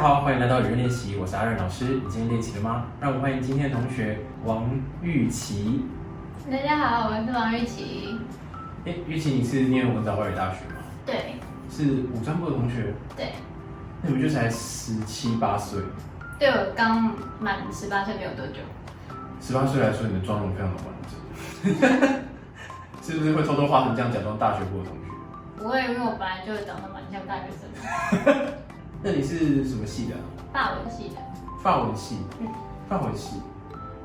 好，欢迎来到语文练习，我是阿任老师。你今天练习了吗？让我们欢迎今天的同学王玉琪。大家好，我是王玉琪。哎，玉琪，你是念文藻外语大学吗？对是五专部的同学，对那你们就才十七八岁，对，我刚满十八岁没有多久。十八岁来说，你的妆容非常的完整，是不是会偷偷化成这样假装大学部的同学？不会，因为我本来就长得蛮像大学生的，那你是什么系的啊、法文系的。法文系，嗯，法文系。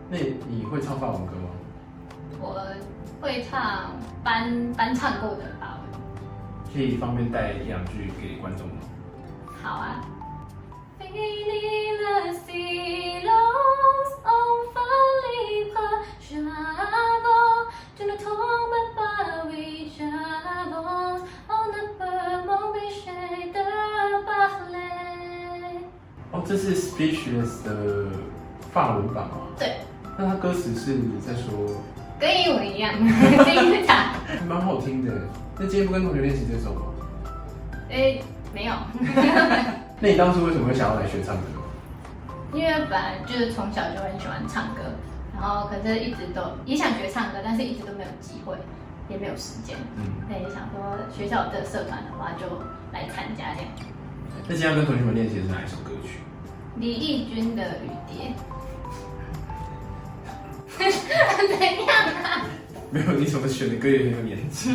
那你会唱法文歌吗？我会唱班班唱过的法文。可以方便带一两句给观众吗？好啊。这是 Speechless 的法文版吗？对，那它歌词是在说，跟英文一样，第一场。还 蛮好听的。那今天不跟同学练习这首吗？诶，没有，那你当初为什么会想要来学唱歌？因为本来就是从小就很喜欢唱歌，然后可是一直都也想学唱歌，但是一直都没有机会，也没有时间。嗯，那也想说学校的社团的话就来参加这样。那今天要跟同学们练习的是哪一首歌曲？李翊君的《雨蝶》。怎样啊？没有，你怎么选的歌也很有年纪。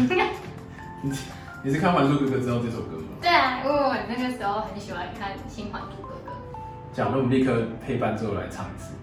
你 你是看《还珠格格》知道这首歌吗？对啊，因为我那个时候很喜欢看《新还珠格格》。讲，那我们立刻配伴奏来唱一次。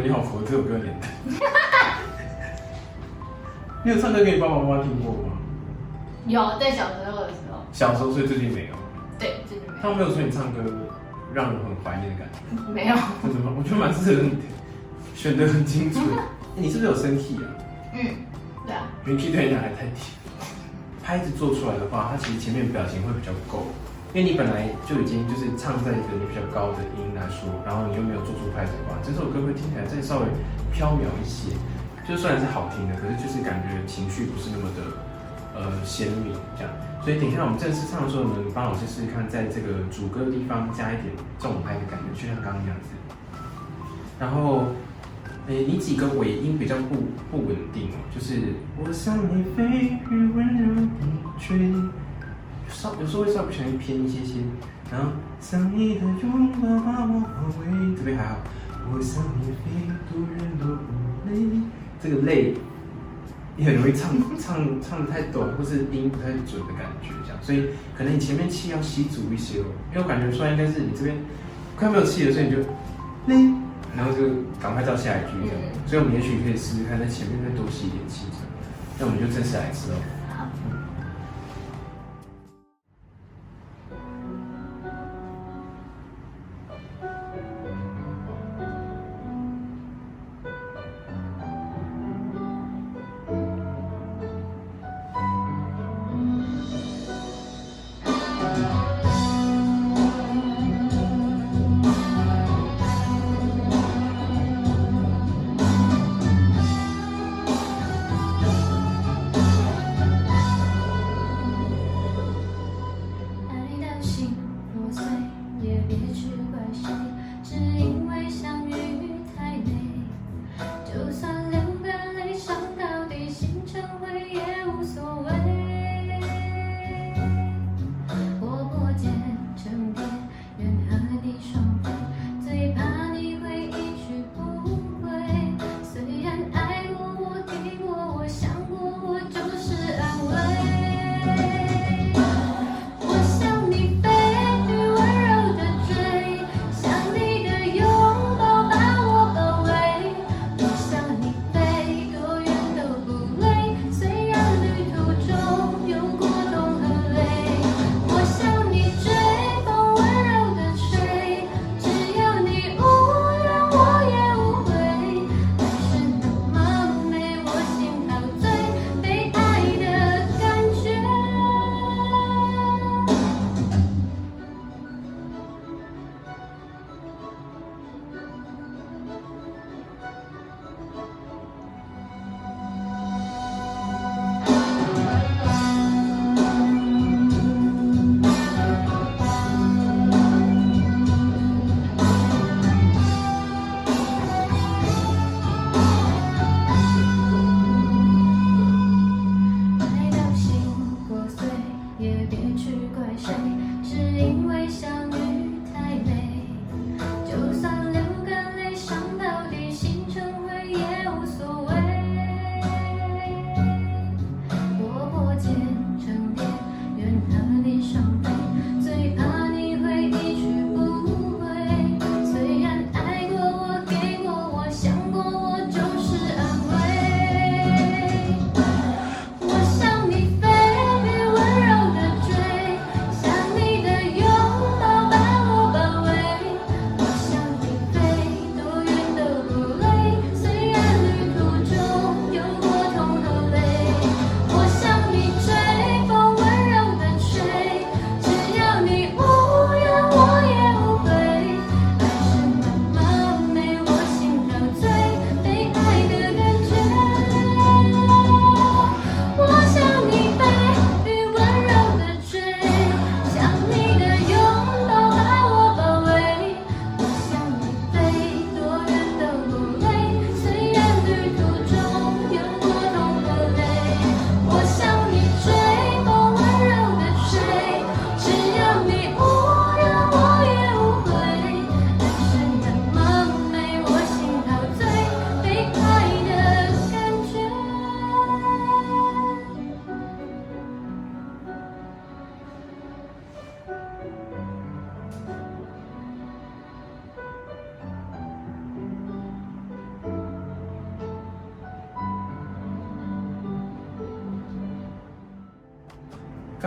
得你好佛，这首歌年代。你有唱歌给你爸爸妈妈听过吗？有在小时候的时候，小时候，所以最近没有。对，真的没有他们没有说你唱歌让人很怀念的感觉，有，没有，真的吗？我觉得蛮适合你的，选的很清楚。你是不是有升 key 啊？嗯，对啊，因为 key 对你来太低。拍子做出来的话，它其实前面表情会比较够，因为你本来就已经就是唱在一个你比较高的音来说，然后你又没有做出拍子的话，这首歌会听起来再稍微飘渺一些。就虽然是好听的，可是就是感觉情绪不是那么的呃鲜明这样。所以等一下我们正式唱的时候呢，你帮老师试试看，在这个主歌的地方加一点重拍的感觉，就像刚刚那样子。然后，诶，你几个尾音比较不不稳定哦，就是我向你飞，雨温柔地吹，稍有时候会稍微不小心偏一些些，然后像你的拥抱把我包围，这边还好，我想你飞，多远都不累，这个累也很容易唱唱唱的太短，或是音不太准的感觉，这样，所以可能你前面气要吸足一些哦，因为我感觉出来应该是你这边快没有气了，所以你就累，然后就赶快到下一句这样，所以我们也许可以试试看，在前面再多吸一点气，这样，那我们就正式来一次哦。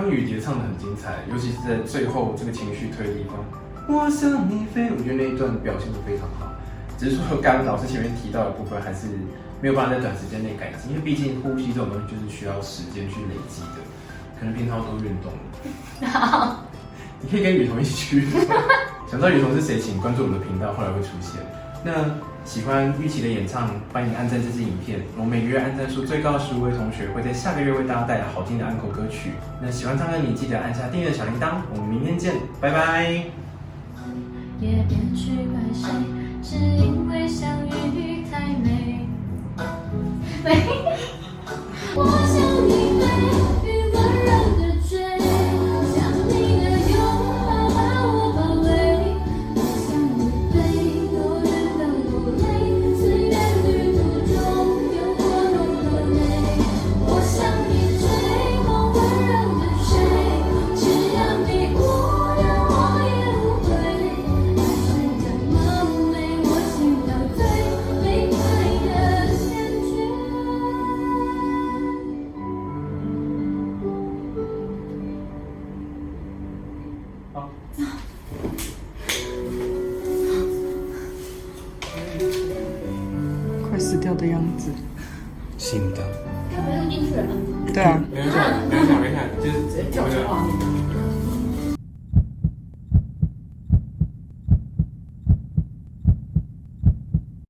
刚雨蝶唱的很精彩，尤其是在最后这个情绪推的地方，我向你飞，我觉得那一段表现的非常好。只是说刚老师前面提到的部分，还是没有办法在短时间内改进，因为毕竟呼吸这种东西就是需要时间去累积的。可能平常都运动了，你可以跟雨桐一起去。想知道雨桐是谁，请关注我们的频道，后来会出现。那喜欢玉琪的演唱，欢迎按赞这支影片。我们每个月按赞数最高的十五位同学会在下个月为大家带来好听的安口歌曲。那喜欢唱歌的你记得按下订阅小铃铛。我们明天见，拜拜。也别去怪谁，只因为相遇太美。死掉的样子。新的。他没录进去了。对啊，没关系，没关系，没事，就是。